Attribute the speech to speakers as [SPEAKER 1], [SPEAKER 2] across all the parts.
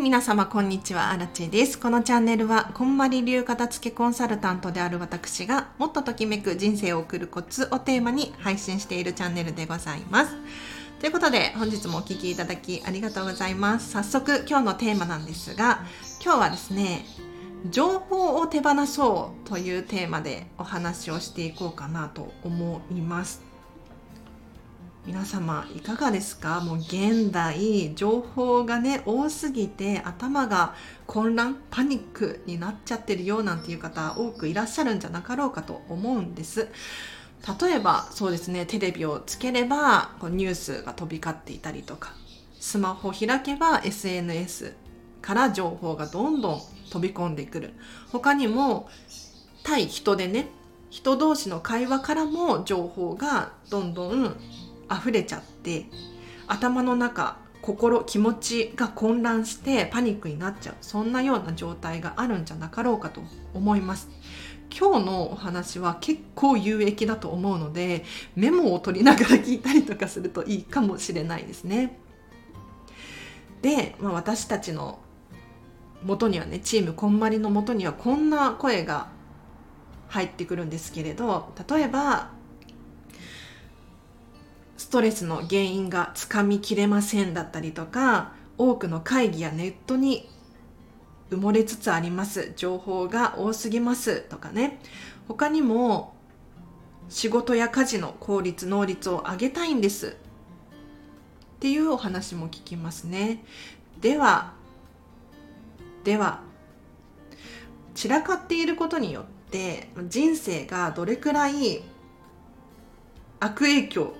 [SPEAKER 1] 皆様こんにちは、アラチェです。このチャンネルは、こんまり流片付けコンサルタントである私が、もっとときめく人生を送るコツをテーマに配信しているチャンネルでございます。ということで、本日もお聴きいただきありがとうございます。早速、今日のテーマなんですが、今日はですね、情報を手放そうというテーマでお話をしていこうかなと思います。皆様いかがですか？もう現代情報がね多すぎて頭が混乱パニックになっちゃってるよなんていう方多くいらっしゃるんじゃなかろうかと思うんです。例えばそうですねテレビをつければニュースが飛び交っていたりとかスマホ開けば SNS から情報がどんどん飛び込んでくる。他にも対人でね人同士の会話からも情報がどんどん溢れちゃって頭の中心気持ちが混乱してパニックになっちゃう。そんなような状態があるんじゃなかろうかと思います。今日のお話は結構有益だと思うのでメモを取りながら聞いたりとかするといいかもしれないですね。で、まあ、私たちの元にはねチームこんまりの元にはこんな声が入ってくるんですけれど例えばストレスの原因がつかみきれませんだったりとか多くの会議やネットに埋もれつつあります。情報が多すぎます。とかね。他にも仕事や家事の効率能率を上げたいんです。っていうお話も聞きますね。ではでは散らかっていることによって人生がどれくらい悪影響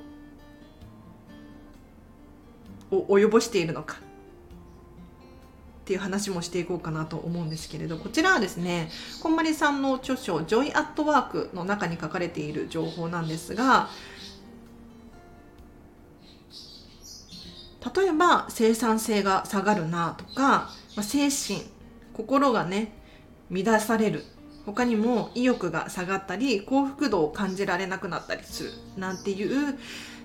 [SPEAKER 1] を及ぼしているのか。っていう話もしていこうかなと思うんですけれどこちらはですねこんまりさんの著書「ジョイ・アット・ワーク」の中に書かれている情報なんですが例えば生産性が下がるなとか、精神心がね乱される。他にも意欲が下がったり幸福度を感じられなくなったりする。なんていう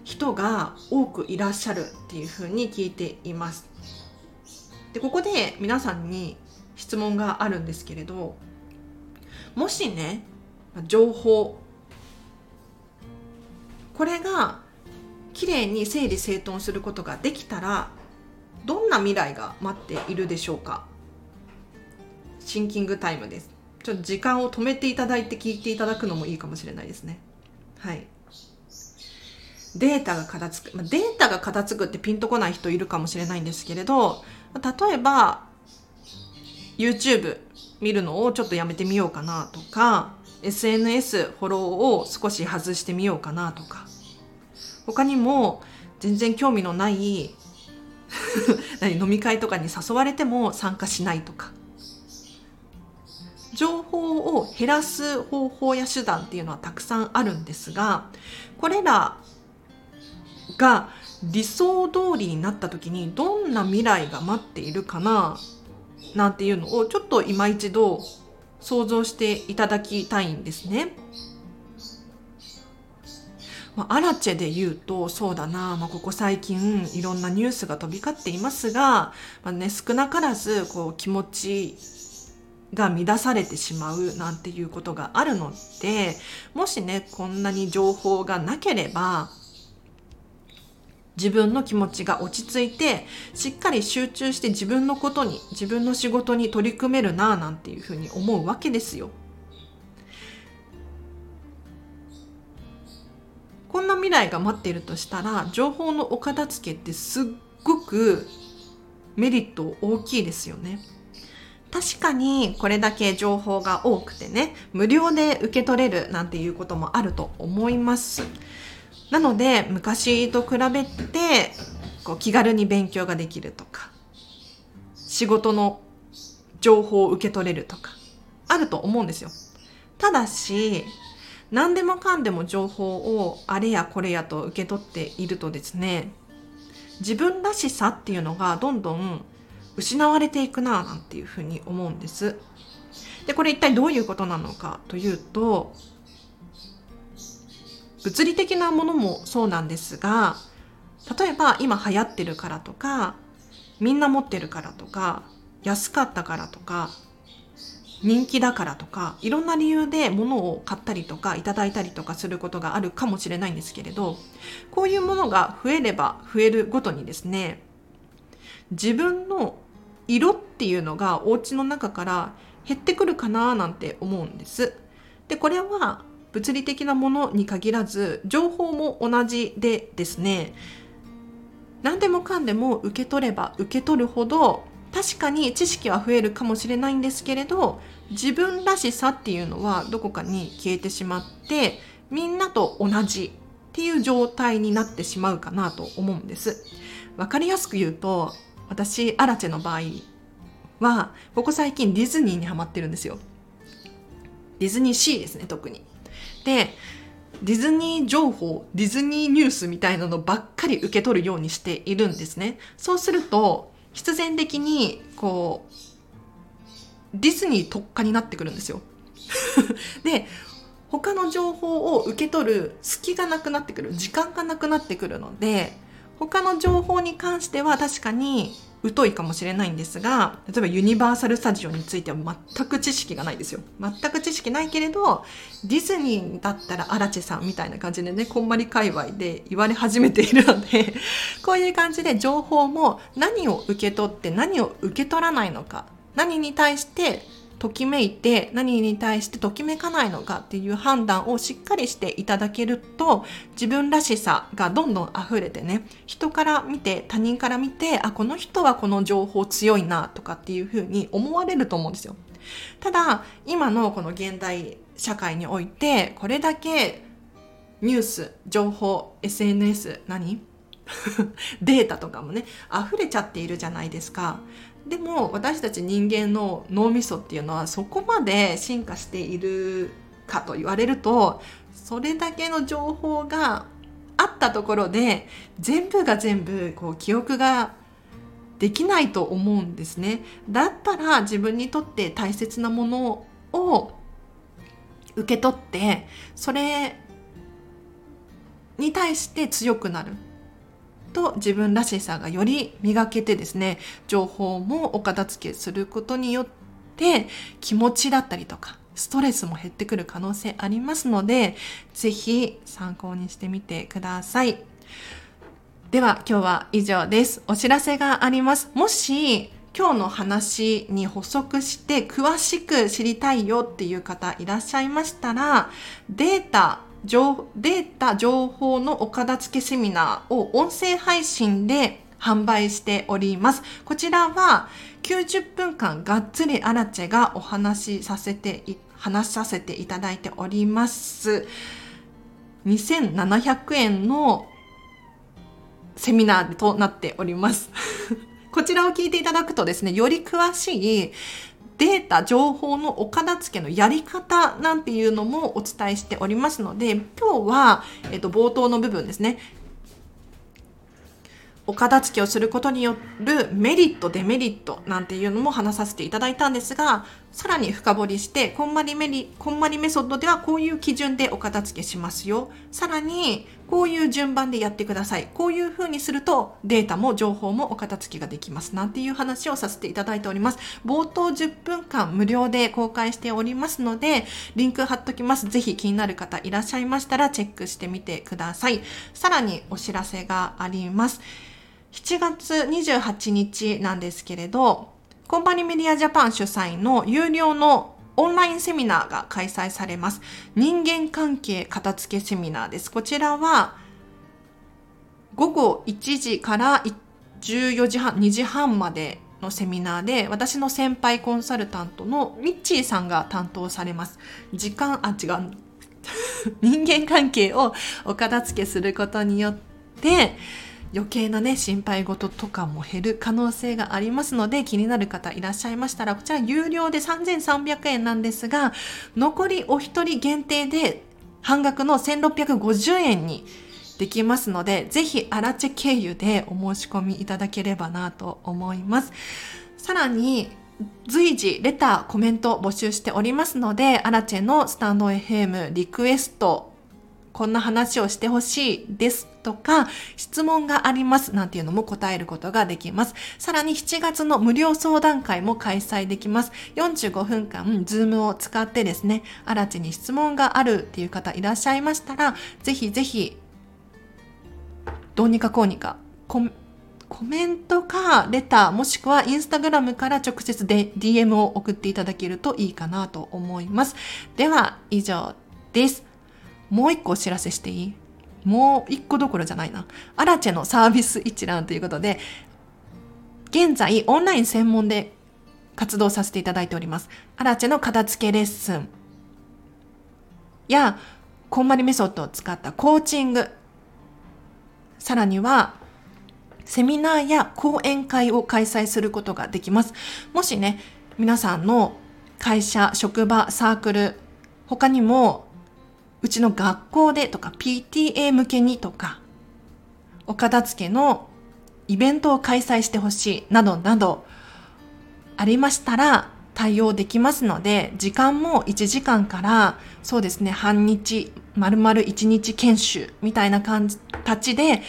[SPEAKER 1] 人が多くいらっしゃるっていうふうに聞いています。でここで皆さんに質問があるんですけれどもしね情報これがきれいに整理整頓することができたらどんな未来が待っているでしょうか？シンキングタイムです。ちょっと時間を止めていただいて聞いていただくのもいいかもしれないですね。はい。データが片付く、まあ、データが片付くってピンとこない人いるかもしれないんですけれど例えば YouTube 見るのをちょっとやめてみようかなとか SNS フォローを少し外してみようかなとか他にも全然興味のない 飲み会とかに誘われても参加しないとか情報を減らす方法や手段っていうのはたくさんあるんですがこれらが理想通りになった時にどんな未来が待っているかななんていうのをちょっと今一度想像していただきたいんですね。まあ、アラチェで言うとそうだな、まあ、ここ最近いろんなニュースが飛び交っていますが、まあね、少なからずこう気持ちが乱されてしまうなんていうことがあるのでもしねこんなに情報がなければ自分の気持ちが落ち着いてしっかり集中して自分のことに自分の仕事に取り組めるなぁなんていうふうに思うわけですよ。こんな未来が待っているとしたら情報のお片付けってすっごくメリット大きいですよね。確かにこれだけ情報が多くてね無料で受け取れるなんていうこともあると思います。なので昔と比べてこう気軽に勉強ができるとか仕事の情報を受け取れるとかあると思うんですよ。ただし何でもかんでも情報をあれやこれやと受け取っているとですね自分らしさっていうのがどんどん失われていくななんていうふうに思うんです。でこれ一体どういうことなのかというと物理的なものもそうなんですが例えば今流行ってるからとかみんな持ってるからとか安かったからとか人気だからとかいろんな理由で物を買ったりとかいただいたりとかすることがあるかもしれないんですけれどこういうものが増えれば増えるごとにですね自分の色っていうのがお家の中から減ってくるかななんて思うんです。でこれは物理的なものに限らず情報も同じでですね何でもかんでも受け取れば受け取るほど確かに知識は増えるかもしれないんですけれど自分らしさっていうのはどこかに消えてしまってみんなと同じっていう状態になってしまうかなと思うんです。わかりやすく言うと私アラチェの場合はここ最近ディズニーにハマってるんですよ。ディズニーシーですね特に。でディズニー情報ディズニーニュースみたいなのばっかり受け取るようにしているんですね。そうすると必然的にこうディズニー特化になってくるんですよ。で他の情報を受け取る隙がなくなってくる時間がなくなってくるので他の情報に関しては確かに疎いかもしれないんですが例えばユニバーサル・スタジオについては全く知識がないですよ。全く知識ないけれどディズニーだったらアラチェさんみたいな感じでねこんまり界隈で言われ始めているので こういう感じで情報も何を受け取って何を受け取らないのか何に対してときめいて何に対してときめかないのかっていう判断をしっかりしていただけると自分らしさがどんどん溢れてね人から見て他人から見てあこの人はこの情報強いなとかっていうふうに思われると思うんですよ。ただ今のこの現代社会においてこれだけニュース情報 SNS 何？データとかもね溢れちゃっているじゃないですかでも私たち人間の脳みそっていうのはそこまで進化しているかと言われるとそれだけの情報があったところで全部が全部こう記憶ができないと思うんですね。だったら自分にとって大切なものを受け取ってそれに対して強くなると自分らしさがより磨けてですね情報もお片付けすることによって気持ちだったりとかストレスも減ってくる可能性ありますので是非参考にしてみてください。では今日は以上です。お知らせがあります。もし今日の話に補足して詳しく知りたいよっていう方いらっしゃいましたらデータデータ情報のお片付けセミナーを音声配信で販売しております。こちらは90分間がっつりアラチェがお話しさせて、話させていただいております。2700円のセミナーとなっております。こちらを聞いていただくとですね、より詳しいデータ、情報のお片付けのやり方なんていうのもお伝えしておりますので、今日は、えっと、冒頭の部分ですね。お片付けをすることによるメリット、デメリットなんていうのも話させていただいたんですが、さらに深掘りして、こんまりメリ、こんまりメソッドではこういう基準でお片付けしますよ。さらに、こういう順番でやってください。こういう風にするとデータも情報もお片付けができます。なんていう話をさせていただいております。冒頭10分間無料で公開しておりますので、リンク貼っときます。ぜひ気になる方いらっしゃいましたらチェックしてみてください。さらにお知らせがあります。7月28日なんですけれど、コンパニーメディアジャパン主催の有料のオンラインセミナーが開催されます。人間関係片付けセミナーです。こちらは午後1時から14時半、2時半までのセミナーで私の先輩コンサルタントのミッチーさんが担当されます。時間、あ、違う。人間関係をお片付けすることによって、余計なね心配事とかも減る可能性がありますので気になる方いらっしゃいましたらこちら有料で3300円なんですが残りお一人限定で半額の1650円にできますのでぜひアラチェ経由でお申し込みいただければなと思います。さらに随時レターコメント募集しておりますのでアラチェのスタンド FM リクエストこんな話をしてほしいですとか、質問がありますなんていうのも答えることができます。さらに7月の無料相談会も開催できます。45分間、ズームを使ってですね、あらちに質問があるっていう方いらっしゃいましたら、ぜひぜひ、どうにかこうにか、コメントかレターもしくはインスタグラムから直接で DM を送っていただけるといいかなと思います。では以上です。もう一個お知らせしていい？もう一個どころじゃないな。アラチェのサービス一覧ということで、現在オンライン専門で活動させていただいております。アラチェの片付けレッスンや、こんまりメソッドを使ったコーチング、さらには、セミナーや講演会を開催することができます。もしね、皆さんの会社、職場、サークル、他にもうちの学校でとか PTA 向けにとか、お片付けのイベントを開催してほしいなどなどありましたら対応できますので、時間も1時間からそうですね、半日、丸々1日研修みたいな感じ、立ちで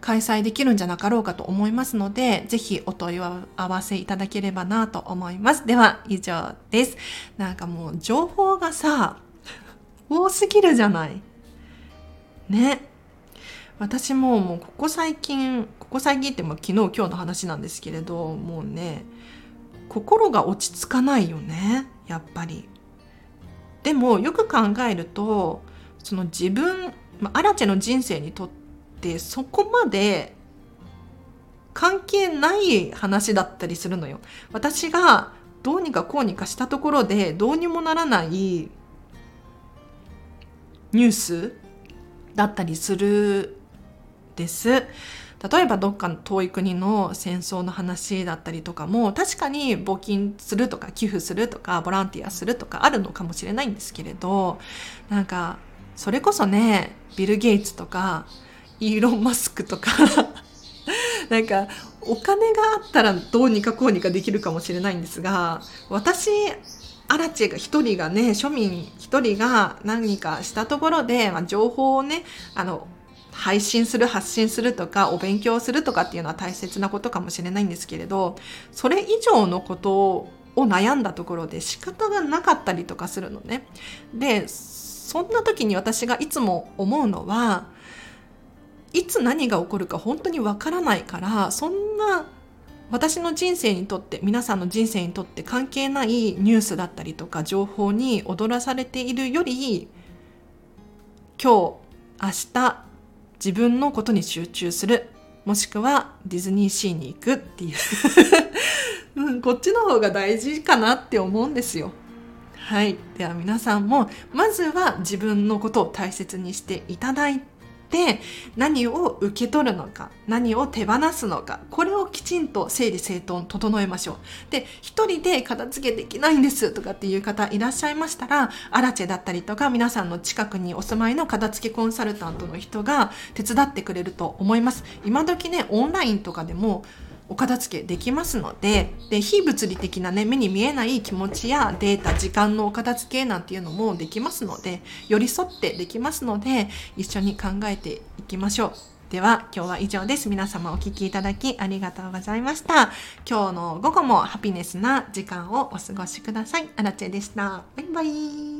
[SPEAKER 1] 開催できるんじゃなかろうかと思いますので、ぜひお問い合わせいただければなと思います。では、以上です。なんかもう情報がさ、多すぎるじゃない。ね。私ももうここ最近ここ最近っても昨日今日の話なんですけれどもうね心が落ち着かないよね。やっぱり。でもよく考えるとその自分まアラチェの人生にとってそこまで関係ない話だったりするのよ。私がどうにかこうにかしたところでどうにもならないニュースだったりするです。例えばどっかの遠い国の戦争の話だったりとかも確かに募金するとか寄付するとかボランティアするとかあるのかもしれないんですけれどなんかそれこそねビル・ゲイツとかイーロン・マスクとか なんかお金があったらどうにかこうにかできるかもしれないんですが私アラチェが一人がね庶民一人が何かしたところで、まあ、情報をねあの配信する発信するとかお勉強するとかっていうのは大切なことかもしれないんですけれどそれ以上のことを悩んだところで仕方がなかったりとかするのね。でそんな時に私がいつも思うのはいつ何が起こるか本当にわからないからそんな私の人生にとって皆さんの人生にとって関係ないニュースだったりとか情報に踊らされているより今日明日自分のことに集中するもしくはディズニーシーに行くっていううん、こっちの方が大事かなって思うんですよ。はい。では皆さんも、まずは自分のことを大切にしていただいって何を受け取るのか何を手放すのかこれをきちんと整理整頓整えましょう。で一人で片付けできないんですとかっていう方いらっしゃいましたらアラチェだったりとか皆さんの近くにお住まいの片付けコンサルタントの人が手伝ってくれると思います。今時ねオンラインとかでもお片付けできますのでで非物理的なね目に見えない気持ちやデータ時間のお片付けなんていうのもできますので寄り添ってできますので一緒に考えていきましょう。では今日は以上です。皆様お聴きいただきありがとうございました。今日の午後もハピネスな時間をお過ごしください。アラチェでした。バイバイ。